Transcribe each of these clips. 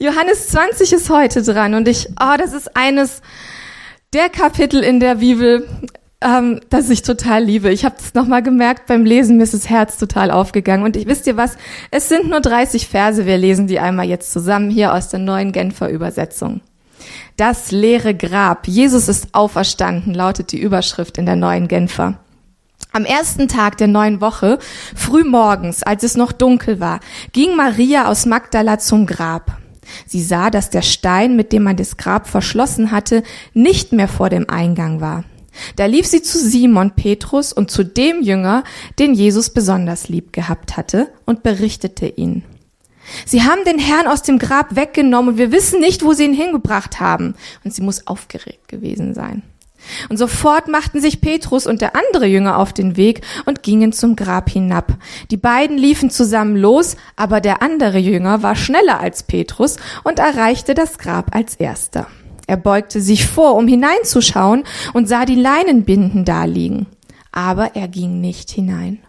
Johannes 20 ist heute dran und ich, oh, das ist eines der Kapitel in der Bibel, ähm, das ich total liebe. Ich habe es nochmal gemerkt beim Lesen, mir ist das Herz total aufgegangen. Und ich wisst ihr was, es sind nur 30 Verse, wir lesen die einmal jetzt zusammen hier aus der neuen Genfer Übersetzung. Das leere Grab. Jesus ist auferstanden, lautet die Überschrift in der neuen Genfer. Am ersten Tag der neuen Woche, früh morgens, als es noch dunkel war, ging Maria aus Magdala zum Grab. Sie sah, dass der Stein, mit dem man das Grab verschlossen hatte, nicht mehr vor dem Eingang war. Da lief sie zu Simon Petrus und zu dem Jünger, den Jesus besonders lieb gehabt hatte, und berichtete ihn. Sie haben den Herrn aus dem Grab weggenommen und wir wissen nicht, wo sie ihn hingebracht haben. Und sie muss aufgeregt gewesen sein. Und sofort machten sich Petrus und der andere Jünger auf den Weg und gingen zum Grab hinab. Die beiden liefen zusammen los, aber der andere Jünger war schneller als Petrus und erreichte das Grab als erster. Er beugte sich vor, um hineinzuschauen und sah die Leinenbinden daliegen. Aber er ging nicht hinein.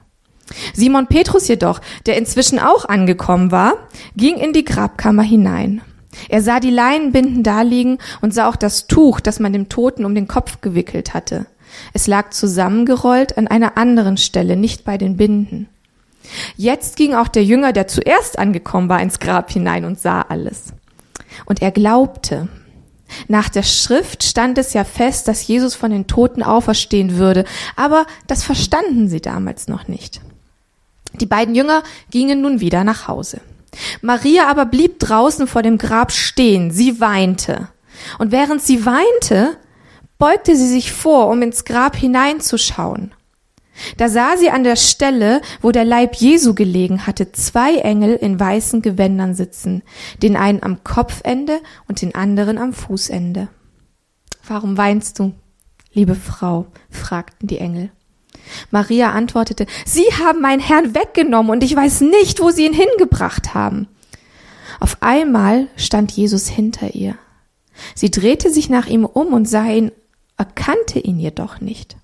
Simon Petrus jedoch, der inzwischen auch angekommen war, ging in die Grabkammer hinein. Er sah die Leinenbinden daliegen und sah auch das Tuch, das man dem Toten um den Kopf gewickelt hatte. Es lag zusammengerollt an einer anderen Stelle, nicht bei den Binden. Jetzt ging auch der Jünger, der zuerst angekommen war, ins Grab hinein und sah alles. Und er glaubte. Nach der Schrift stand es ja fest, dass Jesus von den Toten auferstehen würde, aber das verstanden sie damals noch nicht. Die beiden Jünger gingen nun wieder nach Hause. Maria aber blieb draußen vor dem Grab stehen, sie weinte. Und während sie weinte, beugte sie sich vor, um ins Grab hineinzuschauen. Da sah sie an der Stelle, wo der Leib Jesu gelegen hatte, zwei Engel in weißen Gewändern sitzen, den einen am Kopfende und den anderen am Fußende. Warum weinst du, liebe Frau? fragten die Engel. Maria antwortete, Sie haben meinen Herrn weggenommen und ich weiß nicht, wo Sie ihn hingebracht haben. Auf einmal stand Jesus hinter ihr. Sie drehte sich nach ihm um und sah ihn, erkannte ihn jedoch nicht.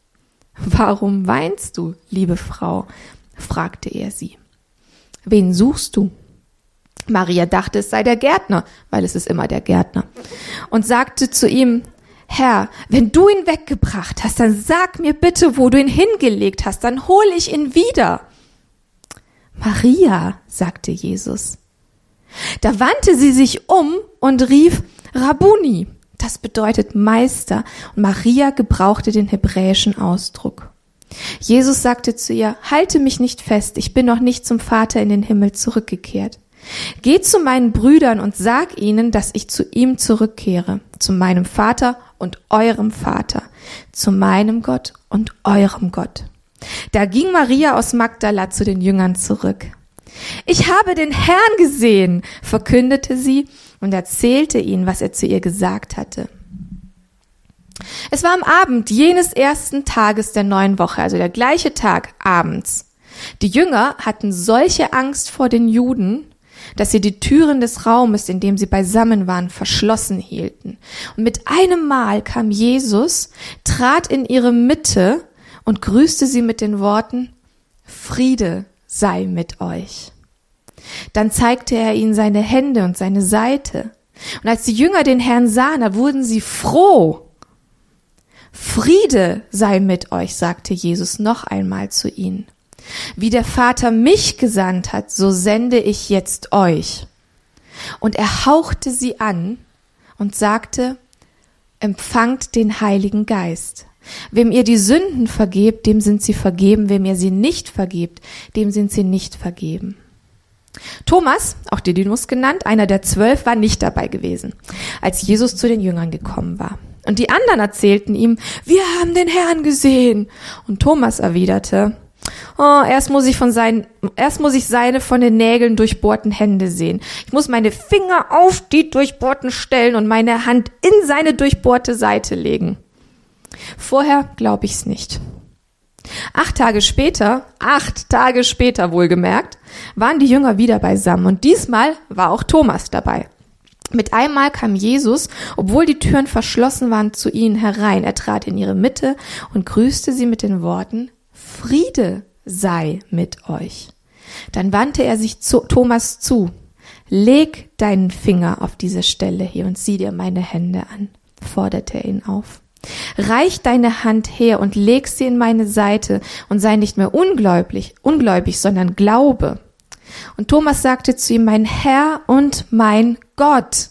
Warum weinst du, liebe Frau? fragte er sie. Wen suchst du? Maria dachte, es sei der Gärtner, weil es ist immer der Gärtner, und sagte zu ihm, Herr, wenn du ihn weggebracht hast, dann sag mir bitte, wo du ihn hingelegt hast, dann hole ich ihn wieder. Maria, sagte Jesus. Da wandte sie sich um und rief Rabuni. Das bedeutet Meister. Und Maria gebrauchte den hebräischen Ausdruck. Jesus sagte zu ihr, halte mich nicht fest, ich bin noch nicht zum Vater in den Himmel zurückgekehrt. Geh zu meinen Brüdern und sag ihnen, dass ich zu ihm zurückkehre, zu meinem Vater und eurem Vater, zu meinem Gott und eurem Gott. Da ging Maria aus Magdala zu den Jüngern zurück. Ich habe den Herrn gesehen, verkündete sie und erzählte ihnen, was er zu ihr gesagt hatte. Es war am Abend jenes ersten Tages der neuen Woche, also der gleiche Tag abends. Die Jünger hatten solche Angst vor den Juden, dass sie die Türen des Raumes, in dem sie beisammen waren, verschlossen hielten. Und mit einem Mal kam Jesus, trat in ihre Mitte und grüßte sie mit den Worten, Friede sei mit euch. Dann zeigte er ihnen seine Hände und seine Seite. Und als die Jünger den Herrn sahen, da wurden sie froh. Friede sei mit euch, sagte Jesus noch einmal zu ihnen. Wie der Vater mich gesandt hat, so sende ich jetzt euch. Und er hauchte sie an und sagte, empfangt den Heiligen Geist. Wem ihr die Sünden vergebt, dem sind sie vergeben, wem ihr sie nicht vergebt, dem sind sie nicht vergeben. Thomas, auch Didymus genannt, einer der zwölf, war nicht dabei gewesen, als Jesus zu den Jüngern gekommen war. Und die anderen erzählten ihm, wir haben den Herrn gesehen. Und Thomas erwiderte, Oh, erst muss ich von seinen, erst muss ich seine von den Nägeln durchbohrten Hände sehen. Ich muss meine Finger auf die durchbohrten Stellen und meine Hand in seine durchbohrte Seite legen. Vorher glaube ich's nicht. Acht Tage später, acht Tage später wohlgemerkt, waren die Jünger wieder beisammen und diesmal war auch Thomas dabei. Mit einmal kam Jesus, obwohl die Türen verschlossen waren, zu ihnen herein. Er trat in ihre Mitte und grüßte sie mit den Worten, Friede sei mit euch. Dann wandte er sich zu Thomas zu. leg deinen Finger auf diese Stelle hier und sieh dir meine Hände an, forderte er ihn auf. Reich deine Hand her und leg sie in meine Seite und sei nicht mehr ungläubig, ungläubig, sondern glaube. Und Thomas sagte zu ihm, mein Herr und mein Gott.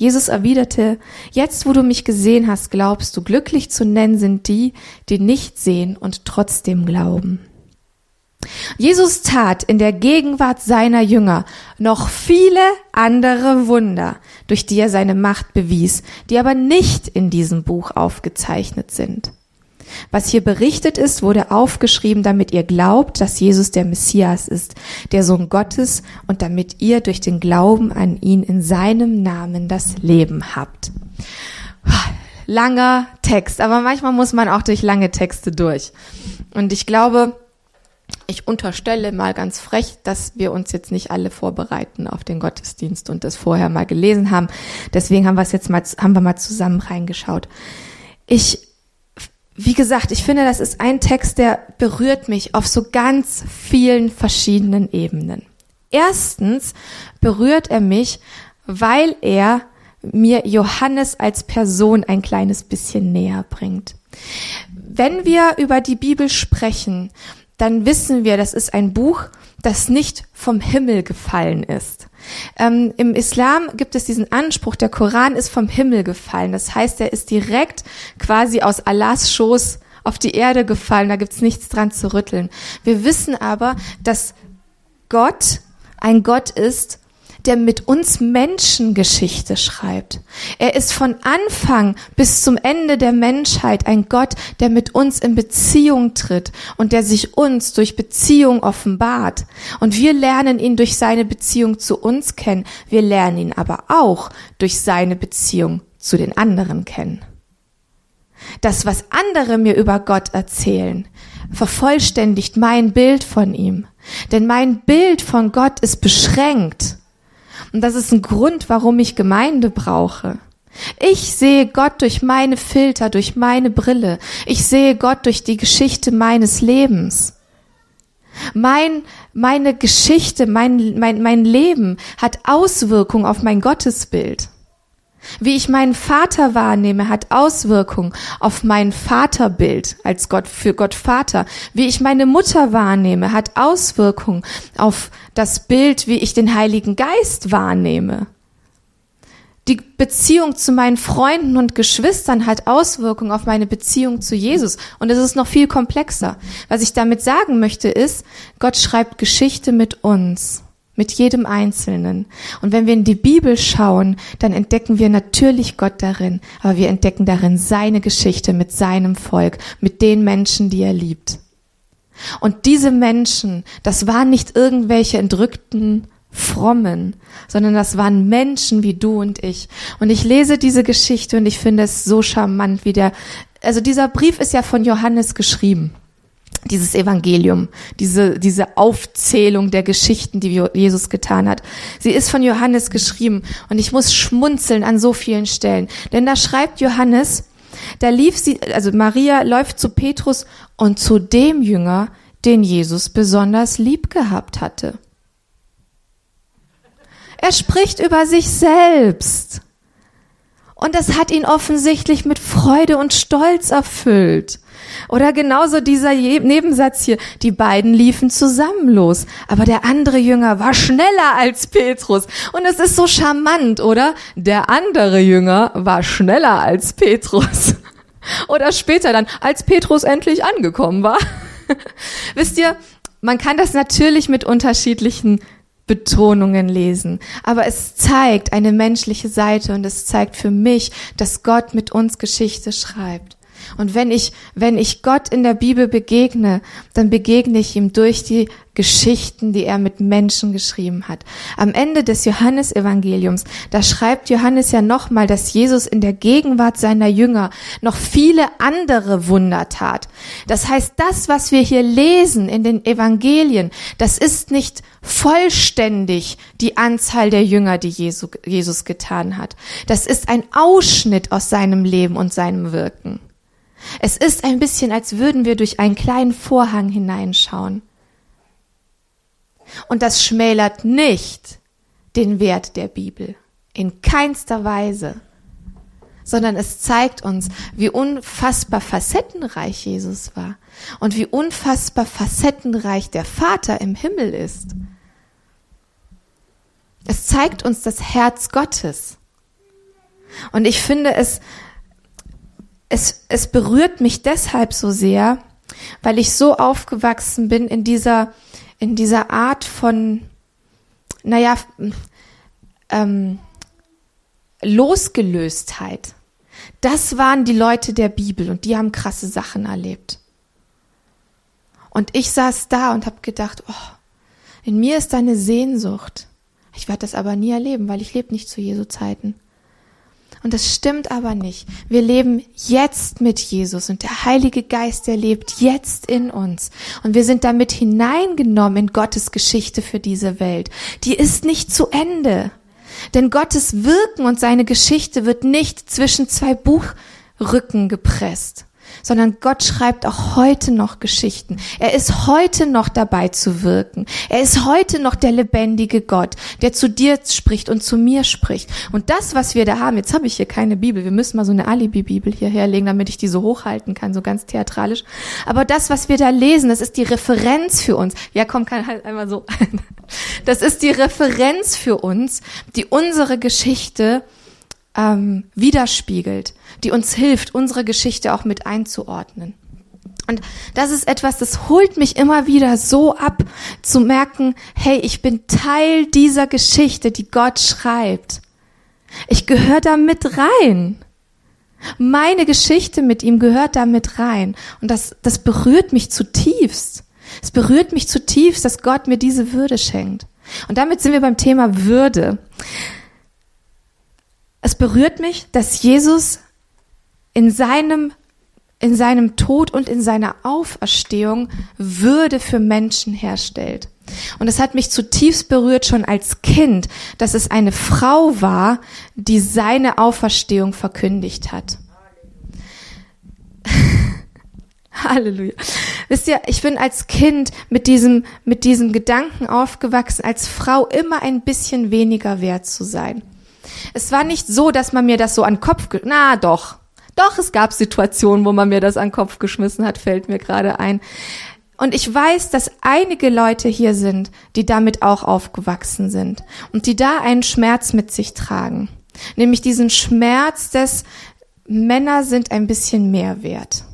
Jesus erwiderte, jetzt wo du mich gesehen hast, glaubst du, glücklich zu nennen sind die, die nicht sehen und trotzdem glauben. Jesus tat in der Gegenwart seiner Jünger noch viele andere Wunder, durch die er seine Macht bewies, die aber nicht in diesem Buch aufgezeichnet sind. Was hier berichtet ist, wurde aufgeschrieben, damit ihr glaubt, dass Jesus der Messias ist, der Sohn Gottes, und damit ihr durch den Glauben an ihn in seinem Namen das Leben habt. Langer Text, aber manchmal muss man auch durch lange Texte durch. Und ich glaube, ich unterstelle mal ganz frech, dass wir uns jetzt nicht alle vorbereiten auf den Gottesdienst und das vorher mal gelesen haben. Deswegen haben wir es jetzt mal, haben wir mal zusammen reingeschaut. Ich wie gesagt, ich finde, das ist ein Text, der berührt mich auf so ganz vielen verschiedenen Ebenen. Erstens berührt er mich, weil er mir Johannes als Person ein kleines bisschen näher bringt. Wenn wir über die Bibel sprechen, dann wissen wir, das ist ein Buch, das nicht vom Himmel gefallen ist. Ähm, Im Islam gibt es diesen Anspruch, der Koran ist vom Himmel gefallen. Das heißt, er ist direkt quasi aus Allahs Schoß auf die Erde gefallen. Da gibt's nichts dran zu rütteln. Wir wissen aber, dass Gott ein Gott ist, der mit uns Menschen Geschichte schreibt. Er ist von Anfang bis zum Ende der Menschheit ein Gott, der mit uns in Beziehung tritt und der sich uns durch Beziehung offenbart. Und wir lernen ihn durch seine Beziehung zu uns kennen. Wir lernen ihn aber auch durch seine Beziehung zu den anderen kennen. Das, was andere mir über Gott erzählen, vervollständigt mein Bild von ihm. Denn mein Bild von Gott ist beschränkt. Und das ist ein Grund, warum ich Gemeinde brauche. Ich sehe Gott durch meine Filter, durch meine Brille. Ich sehe Gott durch die Geschichte meines Lebens. Mein, meine Geschichte, mein, mein, mein Leben hat Auswirkung auf mein Gottesbild. Wie ich meinen Vater wahrnehme, hat Auswirkungen auf mein Vaterbild als Gott für Gott Vater. Wie ich meine Mutter wahrnehme, hat Auswirkungen auf das Bild, wie ich den Heiligen Geist wahrnehme. Die Beziehung zu meinen Freunden und Geschwistern hat Auswirkungen auf meine Beziehung zu Jesus. Und es ist noch viel komplexer. Was ich damit sagen möchte ist, Gott schreibt Geschichte mit uns mit jedem Einzelnen. Und wenn wir in die Bibel schauen, dann entdecken wir natürlich Gott darin, aber wir entdecken darin seine Geschichte mit seinem Volk, mit den Menschen, die er liebt. Und diese Menschen, das waren nicht irgendwelche entrückten Frommen, sondern das waren Menschen wie du und ich. Und ich lese diese Geschichte und ich finde es so charmant, wie der, also dieser Brief ist ja von Johannes geschrieben dieses Evangelium, diese, diese Aufzählung der Geschichten, die Jesus getan hat. Sie ist von Johannes geschrieben und ich muss schmunzeln an so vielen Stellen. Denn da schreibt Johannes, da lief sie, also Maria läuft zu Petrus und zu dem Jünger, den Jesus besonders lieb gehabt hatte. Er spricht über sich selbst. Und das hat ihn offensichtlich mit Freude und Stolz erfüllt. Oder genauso dieser Nebensatz hier, die beiden liefen zusammen los, aber der andere Jünger war schneller als Petrus. Und es ist so charmant, oder? Der andere Jünger war schneller als Petrus. Oder später dann, als Petrus endlich angekommen war. Wisst ihr, man kann das natürlich mit unterschiedlichen Betonungen lesen. Aber es zeigt eine menschliche Seite und es zeigt für mich, dass Gott mit uns Geschichte schreibt. Und wenn ich, wenn ich Gott in der Bibel begegne, dann begegne ich ihm durch die Geschichten, die er mit Menschen geschrieben hat. Am Ende des Johannesevangeliums, da schreibt Johannes ja nochmal, dass Jesus in der Gegenwart seiner Jünger noch viele andere Wunder tat. Das heißt, das, was wir hier lesen in den Evangelien, das ist nicht vollständig die Anzahl der Jünger, die Jesus getan hat. Das ist ein Ausschnitt aus seinem Leben und seinem Wirken. Es ist ein bisschen, als würden wir durch einen kleinen Vorhang hineinschauen. Und das schmälert nicht den Wert der Bibel. In keinster Weise. Sondern es zeigt uns, wie unfassbar facettenreich Jesus war und wie unfassbar facettenreich der Vater im Himmel ist. Es zeigt uns das Herz Gottes. Und ich finde es, es, es berührt mich deshalb so sehr, weil ich so aufgewachsen bin in dieser, in dieser Art von, naja, ähm, Losgelöstheit. Das waren die Leute der Bibel und die haben krasse Sachen erlebt. Und ich saß da und habe gedacht, oh, in mir ist eine Sehnsucht. Ich werde das aber nie erleben, weil ich lebe nicht zu Jesu Zeiten. Und das stimmt aber nicht. Wir leben jetzt mit Jesus und der Heilige Geist, der lebt jetzt in uns. Und wir sind damit hineingenommen in Gottes Geschichte für diese Welt. Die ist nicht zu Ende. Denn Gottes Wirken und seine Geschichte wird nicht zwischen zwei Buchrücken gepresst sondern Gott schreibt auch heute noch Geschichten. Er ist heute noch dabei zu wirken. Er ist heute noch der lebendige Gott, der zu dir spricht und zu mir spricht. Und das, was wir da haben, jetzt habe ich hier keine Bibel, wir müssen mal so eine Alibi-Bibel hier herlegen, damit ich die so hochhalten kann, so ganz theatralisch. Aber das, was wir da lesen, das ist die Referenz für uns. Ja, komm, kann halt einmal so. Das ist die Referenz für uns, die unsere Geschichte ähm, widerspiegelt, die uns hilft, unsere Geschichte auch mit einzuordnen. Und das ist etwas, das holt mich immer wieder so ab, zu merken, hey, ich bin Teil dieser Geschichte, die Gott schreibt. Ich gehöre da mit rein. Meine Geschichte mit ihm gehört da mit rein. Und das, das berührt mich zutiefst. Es berührt mich zutiefst, dass Gott mir diese Würde schenkt. Und damit sind wir beim Thema Würde. Es berührt mich, dass Jesus in seinem, in seinem Tod und in seiner Auferstehung Würde für Menschen herstellt. Und es hat mich zutiefst berührt schon als Kind, dass es eine Frau war, die seine Auferstehung verkündigt hat. Halleluja. Wisst ihr, ich bin als Kind mit diesem, mit diesem Gedanken aufgewachsen, als Frau immer ein bisschen weniger wert zu sein. Es war nicht so, dass man mir das so an den Kopf, na doch. Doch, es gab Situationen, wo man mir das an den Kopf geschmissen hat, fällt mir gerade ein. Und ich weiß, dass einige Leute hier sind, die damit auch aufgewachsen sind und die da einen Schmerz mit sich tragen. Nämlich diesen Schmerz des Männer sind ein bisschen mehr wert.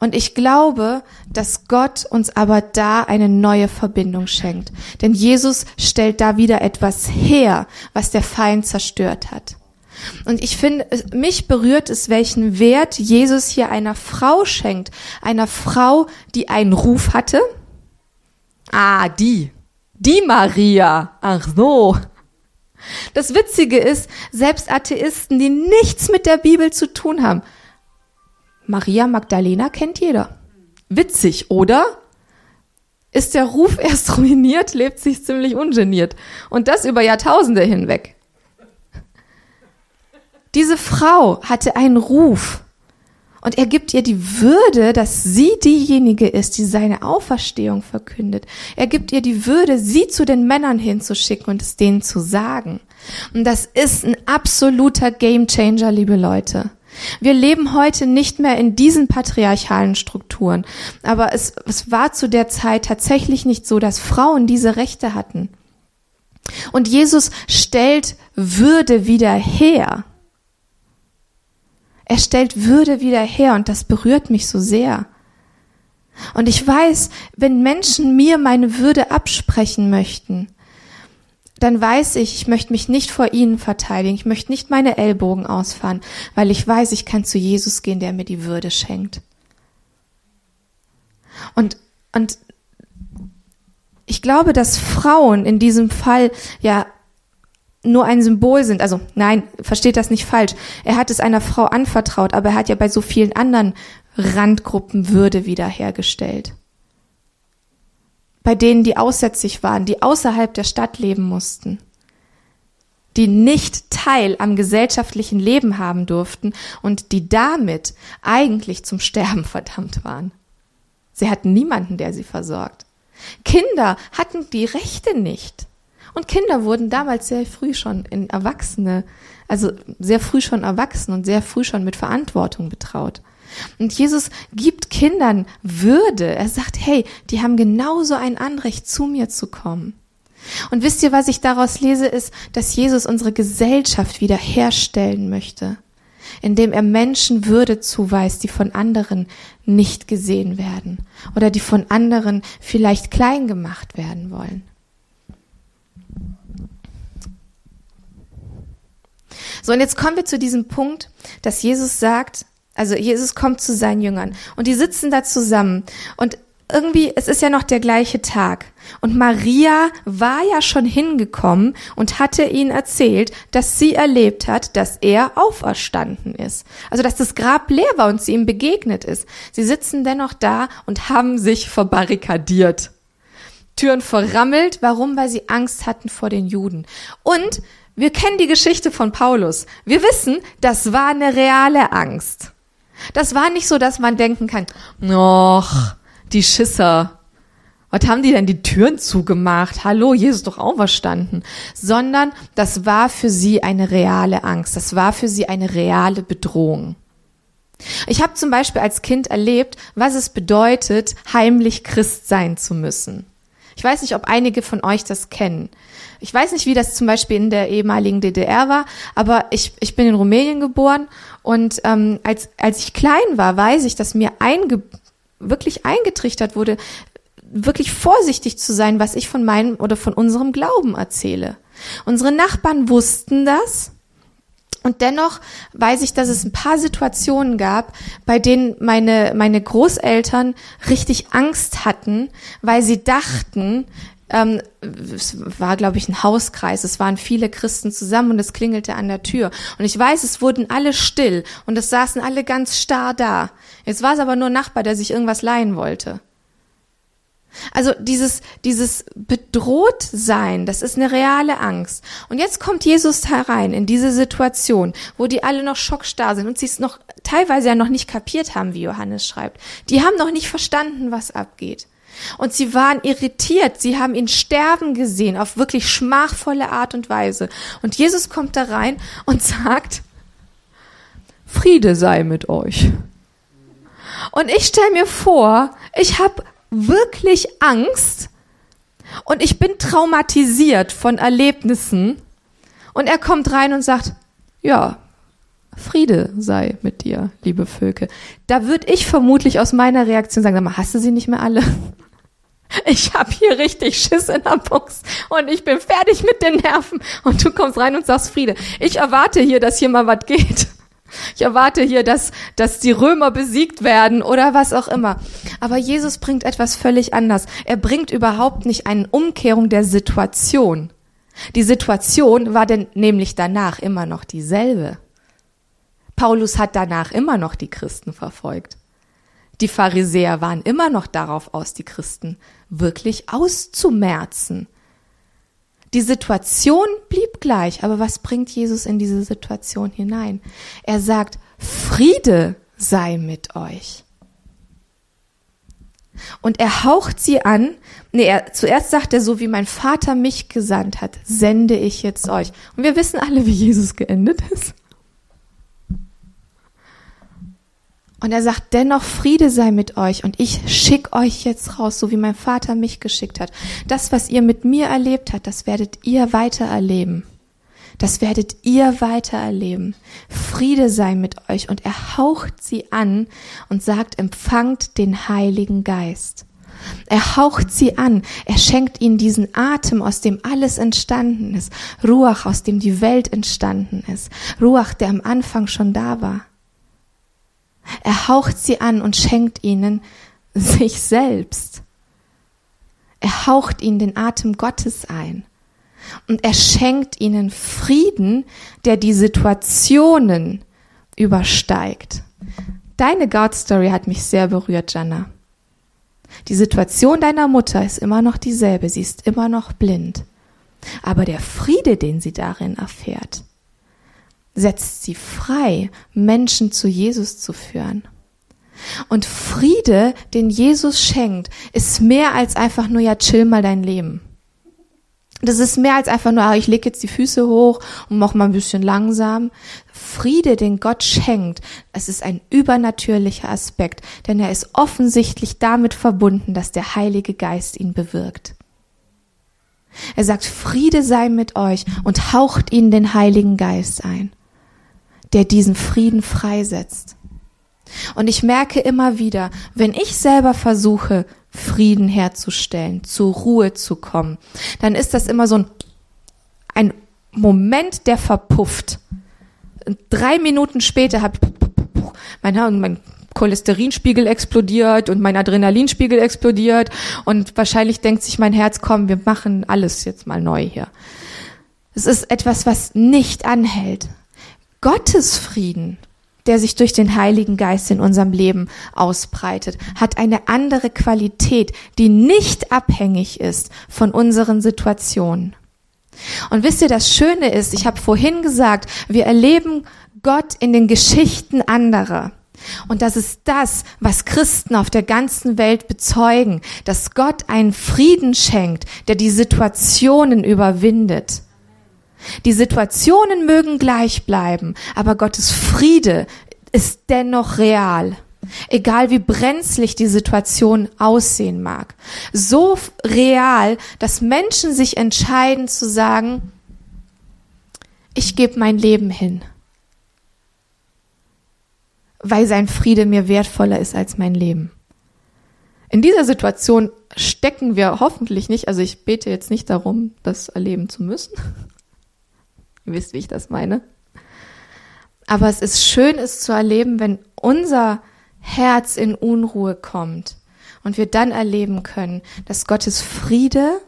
Und ich glaube, dass Gott uns aber da eine neue Verbindung schenkt. Denn Jesus stellt da wieder etwas her, was der Feind zerstört hat. Und ich finde, mich berührt es, welchen Wert Jesus hier einer Frau schenkt. Einer Frau, die einen Ruf hatte. Ah, die. Die Maria. Ach so. Das Witzige ist, selbst Atheisten, die nichts mit der Bibel zu tun haben, Maria Magdalena kennt jeder. Witzig, oder? Ist der Ruf erst ruiniert, lebt sich ziemlich ungeniert. Und das über Jahrtausende hinweg. Diese Frau hatte einen Ruf. Und er gibt ihr die Würde, dass sie diejenige ist, die seine Auferstehung verkündet. Er gibt ihr die Würde, sie zu den Männern hinzuschicken und es denen zu sagen. Und das ist ein absoluter Gamechanger, liebe Leute. Wir leben heute nicht mehr in diesen patriarchalen Strukturen, aber es, es war zu der Zeit tatsächlich nicht so, dass Frauen diese Rechte hatten. Und Jesus stellt Würde wieder her. Er stellt Würde wieder her und das berührt mich so sehr. Und ich weiß, wenn Menschen mir meine Würde absprechen möchten, dann weiß ich, ich möchte mich nicht vor ihnen verteidigen, ich möchte nicht meine Ellbogen ausfahren, weil ich weiß, ich kann zu Jesus gehen, der mir die Würde schenkt. Und, und ich glaube, dass Frauen in diesem Fall ja nur ein Symbol sind. Also nein, versteht das nicht falsch. Er hat es einer Frau anvertraut, aber er hat ja bei so vielen anderen Randgruppen Würde wiederhergestellt bei denen, die aussätzig waren, die außerhalb der Stadt leben mussten, die nicht Teil am gesellschaftlichen Leben haben durften und die damit eigentlich zum Sterben verdammt waren. Sie hatten niemanden, der sie versorgt. Kinder hatten die Rechte nicht. Und Kinder wurden damals sehr früh schon in Erwachsene, also sehr früh schon erwachsen und sehr früh schon mit Verantwortung betraut. Und Jesus gibt Kindern Würde. Er sagt, hey, die haben genauso ein Anrecht, zu mir zu kommen. Und wisst ihr, was ich daraus lese, ist, dass Jesus unsere Gesellschaft wiederherstellen möchte, indem er Menschen Würde zuweist, die von anderen nicht gesehen werden oder die von anderen vielleicht klein gemacht werden wollen. So, und jetzt kommen wir zu diesem Punkt, dass Jesus sagt, also Jesus kommt zu seinen Jüngern und die sitzen da zusammen und irgendwie, es ist ja noch der gleiche Tag. Und Maria war ja schon hingekommen und hatte ihnen erzählt, dass sie erlebt hat, dass er auferstanden ist. Also, dass das Grab leer war und sie ihm begegnet ist. Sie sitzen dennoch da und haben sich verbarrikadiert. Türen verrammelt. Warum? Weil sie Angst hatten vor den Juden. Und wir kennen die Geschichte von Paulus. Wir wissen, das war eine reale Angst. Das war nicht so, dass man denken kann, noch die Schisser. Was haben die denn die Türen zugemacht? Hallo, Jesus doch auch verstanden. Sondern das war für sie eine reale Angst. Das war für sie eine reale Bedrohung. Ich habe zum Beispiel als Kind erlebt, was es bedeutet, heimlich Christ sein zu müssen. Ich weiß nicht, ob einige von euch das kennen. Ich weiß nicht, wie das zum Beispiel in der ehemaligen DDR war, aber ich, ich bin in Rumänien geboren und ähm, als, als ich klein war, weiß ich, dass mir einge, wirklich eingetrichtert wurde, wirklich vorsichtig zu sein, was ich von meinem oder von unserem Glauben erzähle. Unsere Nachbarn wussten das. Und dennoch weiß ich, dass es ein paar Situationen gab, bei denen meine, meine Großeltern richtig Angst hatten, weil sie dachten, ähm, es war, glaube ich, ein Hauskreis. Es waren viele Christen zusammen und es klingelte an der Tür. Und ich weiß, es wurden alle still und es saßen alle ganz starr da. Jetzt war es aber nur ein Nachbar, der sich irgendwas leihen wollte. Also dieses, dieses bedroht sein, das ist eine reale Angst. Und jetzt kommt Jesus herein in diese Situation, wo die alle noch schockstarr sind und sie es noch teilweise ja noch nicht kapiert haben, wie Johannes schreibt. Die haben noch nicht verstanden, was abgeht. Und sie waren irritiert, sie haben ihn sterben gesehen auf wirklich schmachvolle Art und Weise. Und Jesus kommt da rein und sagt, Friede sei mit euch. Und ich stelle mir vor, ich habe wirklich Angst und ich bin traumatisiert von Erlebnissen. Und er kommt rein und sagt, ja, Friede sei mit dir, liebe Völke. Da würde ich vermutlich aus meiner Reaktion sagen, sag mal, hast du sie nicht mehr alle? Ich habe hier richtig Schiss in der Box und ich bin fertig mit den Nerven und du kommst rein und sagst Friede. Ich erwarte hier, dass hier mal was geht. Ich erwarte hier, dass, dass die Römer besiegt werden oder was auch immer. Aber Jesus bringt etwas völlig anders. Er bringt überhaupt nicht eine Umkehrung der Situation. Die Situation war denn nämlich danach immer noch dieselbe. Paulus hat danach immer noch die Christen verfolgt. Die Pharisäer waren immer noch darauf aus, die Christen wirklich auszumerzen. Die Situation blieb gleich, aber was bringt Jesus in diese Situation hinein? Er sagt, Friede sei mit euch. Und er haucht sie an. Nee, er, zuerst sagt er, so wie mein Vater mich gesandt hat, sende ich jetzt euch. Und wir wissen alle, wie Jesus geendet ist. Und er sagt, dennoch Friede sei mit euch und ich schick euch jetzt raus, so wie mein Vater mich geschickt hat. Das, was ihr mit mir erlebt habt, das werdet ihr weiter erleben. Das werdet ihr weiter erleben. Friede sei mit euch und er haucht sie an und sagt, empfangt den Heiligen Geist. Er haucht sie an, er schenkt ihnen diesen Atem, aus dem alles entstanden ist. Ruach, aus dem die Welt entstanden ist. Ruach, der am Anfang schon da war. Er haucht sie an und schenkt ihnen sich selbst. Er haucht ihnen den Atem Gottes ein. Und er schenkt ihnen Frieden, der die Situationen übersteigt. Deine God Story hat mich sehr berührt, Jana. Die Situation deiner Mutter ist immer noch dieselbe, sie ist immer noch blind. Aber der Friede, den sie darin erfährt, setzt sie frei, Menschen zu Jesus zu führen. Und Friede, den Jesus schenkt, ist mehr als einfach nur, ja, chill mal dein Leben. Das ist mehr als einfach nur, ah, ich lege jetzt die Füße hoch und mach mal ein bisschen langsam. Friede, den Gott schenkt, es ist ein übernatürlicher Aspekt, denn er ist offensichtlich damit verbunden, dass der Heilige Geist ihn bewirkt. Er sagt, Friede sei mit euch und haucht ihnen den Heiligen Geist ein, der diesen Frieden freisetzt. Und ich merke immer wieder, wenn ich selber versuche, Frieden herzustellen, zur Ruhe zu kommen, dann ist das immer so ein, ein Moment, der verpufft. Drei Minuten später habe mein, mein Cholesterinspiegel explodiert und mein Adrenalinspiegel explodiert und wahrscheinlich denkt sich mein Herz, komm, wir machen alles jetzt mal neu hier. Es ist etwas, was nicht anhält. Gottes Frieden der sich durch den Heiligen Geist in unserem Leben ausbreitet, hat eine andere Qualität, die nicht abhängig ist von unseren Situationen. Und wisst ihr, das Schöne ist, ich habe vorhin gesagt, wir erleben Gott in den Geschichten anderer. Und das ist das, was Christen auf der ganzen Welt bezeugen, dass Gott einen Frieden schenkt, der die Situationen überwindet. Die Situationen mögen gleich bleiben, aber Gottes Friede ist dennoch real. Egal wie brenzlig die Situation aussehen mag. So real, dass Menschen sich entscheiden zu sagen, ich gebe mein Leben hin, weil sein Friede mir wertvoller ist als mein Leben. In dieser Situation stecken wir hoffentlich nicht, also ich bete jetzt nicht darum, das erleben zu müssen, Ihr wisst, wie ich das meine. Aber es ist schön, es zu erleben, wenn unser Herz in Unruhe kommt und wir dann erleben können, dass Gottes Friede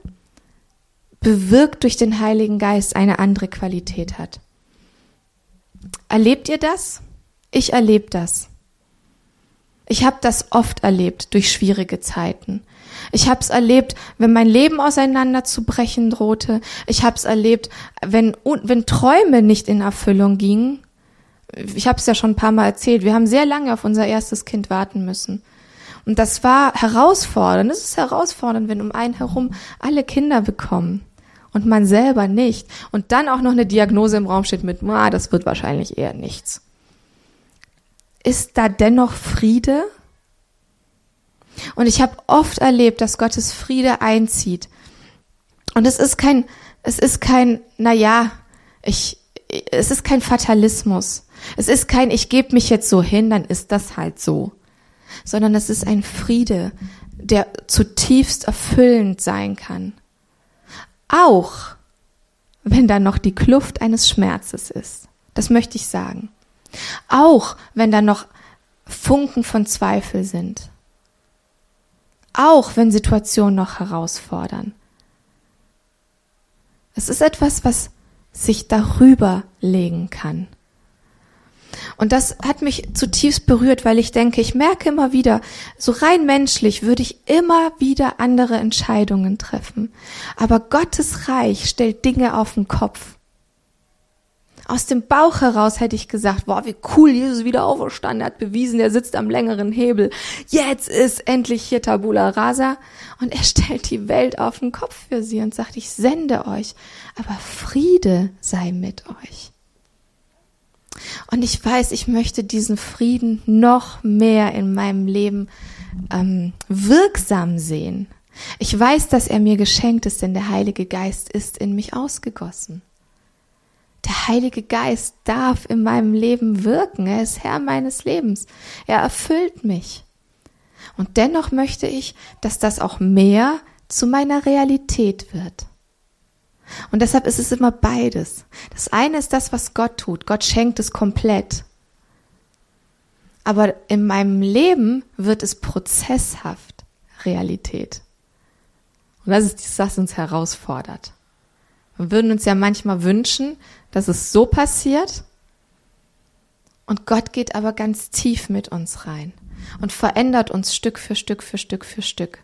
bewirkt durch den Heiligen Geist eine andere Qualität hat. Erlebt ihr das? Ich erlebe das. Ich habe das oft erlebt durch schwierige Zeiten. Ich habe es erlebt, wenn mein Leben auseinanderzubrechen drohte. Ich habe es erlebt, wenn, wenn Träume nicht in Erfüllung gingen. Ich habe es ja schon ein paar Mal erzählt. Wir haben sehr lange auf unser erstes Kind warten müssen. Und das war herausfordernd. Es ist herausfordernd, wenn um einen herum alle Kinder bekommen und man selber nicht. Und dann auch noch eine Diagnose im Raum steht mit, ah, das wird wahrscheinlich eher nichts. Ist da dennoch Friede? Und ich habe oft erlebt, dass Gottes Friede einzieht. Und es ist kein, es ist kein, na ja, ich, es ist kein Fatalismus. Es ist kein, ich gebe mich jetzt so hin, dann ist das halt so. Sondern es ist ein Friede, der zutiefst erfüllend sein kann. Auch wenn da noch die Kluft eines Schmerzes ist. Das möchte ich sagen. Auch wenn da noch Funken von Zweifel sind auch wenn Situationen noch herausfordern. Es ist etwas, was sich darüber legen kann. Und das hat mich zutiefst berührt, weil ich denke, ich merke immer wieder, so rein menschlich würde ich immer wieder andere Entscheidungen treffen. Aber Gottes Reich stellt Dinge auf den Kopf. Aus dem Bauch heraus hätte ich gesagt, boah, wie cool, Jesus wieder auferstanden, er hat bewiesen, er sitzt am längeren Hebel. Jetzt ist endlich hier Tabula Rasa. Und er stellt die Welt auf den Kopf für sie und sagt, ich sende euch, aber Friede sei mit euch. Und ich weiß, ich möchte diesen Frieden noch mehr in meinem Leben ähm, wirksam sehen. Ich weiß, dass er mir geschenkt ist, denn der Heilige Geist ist in mich ausgegossen. Der Heilige Geist darf in meinem Leben wirken. Er ist Herr meines Lebens. Er erfüllt mich. Und dennoch möchte ich, dass das auch mehr zu meiner Realität wird. Und deshalb ist es immer beides. Das eine ist das, was Gott tut. Gott schenkt es komplett. Aber in meinem Leben wird es prozesshaft Realität. Und das ist das, was uns herausfordert. Wir würden uns ja manchmal wünschen, dass es so passiert. Und Gott geht aber ganz tief mit uns rein und verändert uns Stück für Stück für Stück für Stück.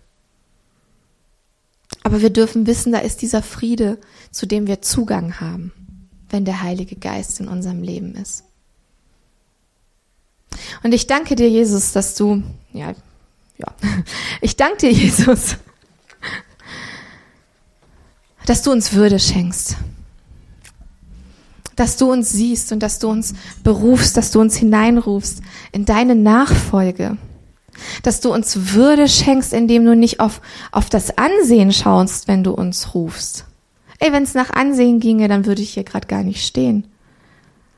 Aber wir dürfen wissen, da ist dieser Friede, zu dem wir Zugang haben, wenn der Heilige Geist in unserem Leben ist. Und ich danke dir, Jesus, dass du, ja, ja, ich danke dir, Jesus, dass du uns Würde schenkst. Dass du uns siehst und dass du uns berufst, dass du uns hineinrufst in deine Nachfolge. Dass du uns Würde schenkst, indem du nicht auf, auf das Ansehen schaust, wenn du uns rufst. Ey, wenn es nach Ansehen ginge, dann würde ich hier gerade gar nicht stehen.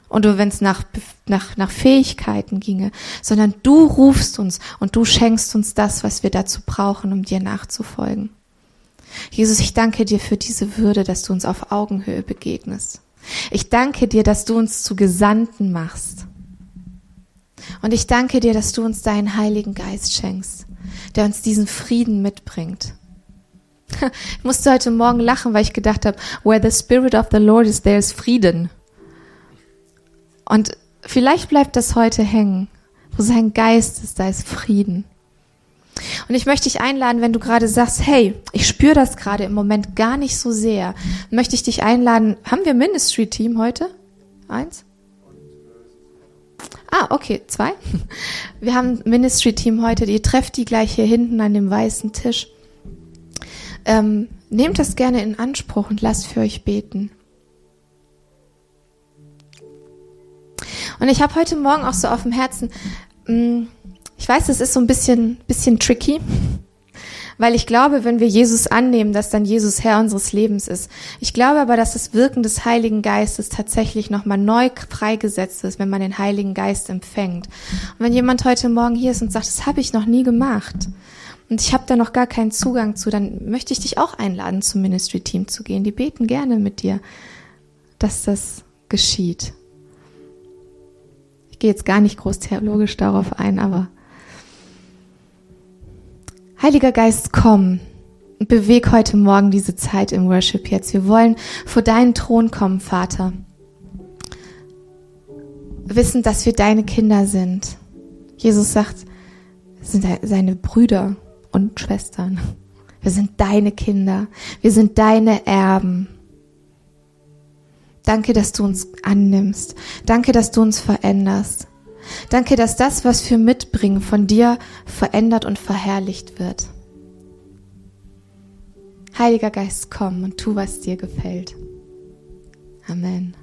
Und wenn es nach, nach, nach Fähigkeiten ginge, sondern du rufst uns und du schenkst uns das, was wir dazu brauchen, um dir nachzufolgen. Jesus, ich danke dir für diese Würde, dass du uns auf Augenhöhe begegnest. Ich danke dir, dass du uns zu Gesandten machst. Und ich danke dir, dass du uns deinen Heiligen Geist schenkst, der uns diesen Frieden mitbringt. Ich musste heute Morgen lachen, weil ich gedacht habe, where the Spirit of the Lord is, there is Frieden. Und vielleicht bleibt das heute hängen. Wo sein Geist ist, da ist Frieden. Und ich möchte dich einladen, wenn du gerade sagst, hey, ich spüre das gerade im Moment gar nicht so sehr, möchte ich dich einladen. Haben wir Ministry-Team heute? Eins? Ah, okay, zwei. Wir haben Ministry-Team heute. Ihr trefft die gleich hier hinten an dem weißen Tisch. Ähm, nehmt das gerne in Anspruch und lasst für euch beten. Und ich habe heute Morgen auch so auf dem Herzen, mm, ich weiß, das ist so ein bisschen, bisschen tricky, weil ich glaube, wenn wir Jesus annehmen, dass dann Jesus Herr unseres Lebens ist. Ich glaube aber, dass das Wirken des Heiligen Geistes tatsächlich nochmal neu freigesetzt ist, wenn man den Heiligen Geist empfängt. Und wenn jemand heute Morgen hier ist und sagt, das habe ich noch nie gemacht und ich habe da noch gar keinen Zugang zu, dann möchte ich dich auch einladen, zum Ministry-Team zu gehen. Die beten gerne mit dir, dass das geschieht. Ich gehe jetzt gar nicht groß theologisch darauf ein, aber Heiliger Geist, komm beweg heute Morgen diese Zeit im Worship jetzt. Wir wollen vor deinen Thron kommen, Vater. Wissen, dass wir deine Kinder sind. Jesus sagt, wir sind seine Brüder und Schwestern. Wir sind deine Kinder. Wir sind deine Erben. Danke, dass du uns annimmst. Danke, dass du uns veränderst. Danke, dass das, was wir mitbringen, von dir verändert und verherrlicht wird. Heiliger Geist, komm und tu, was dir gefällt. Amen.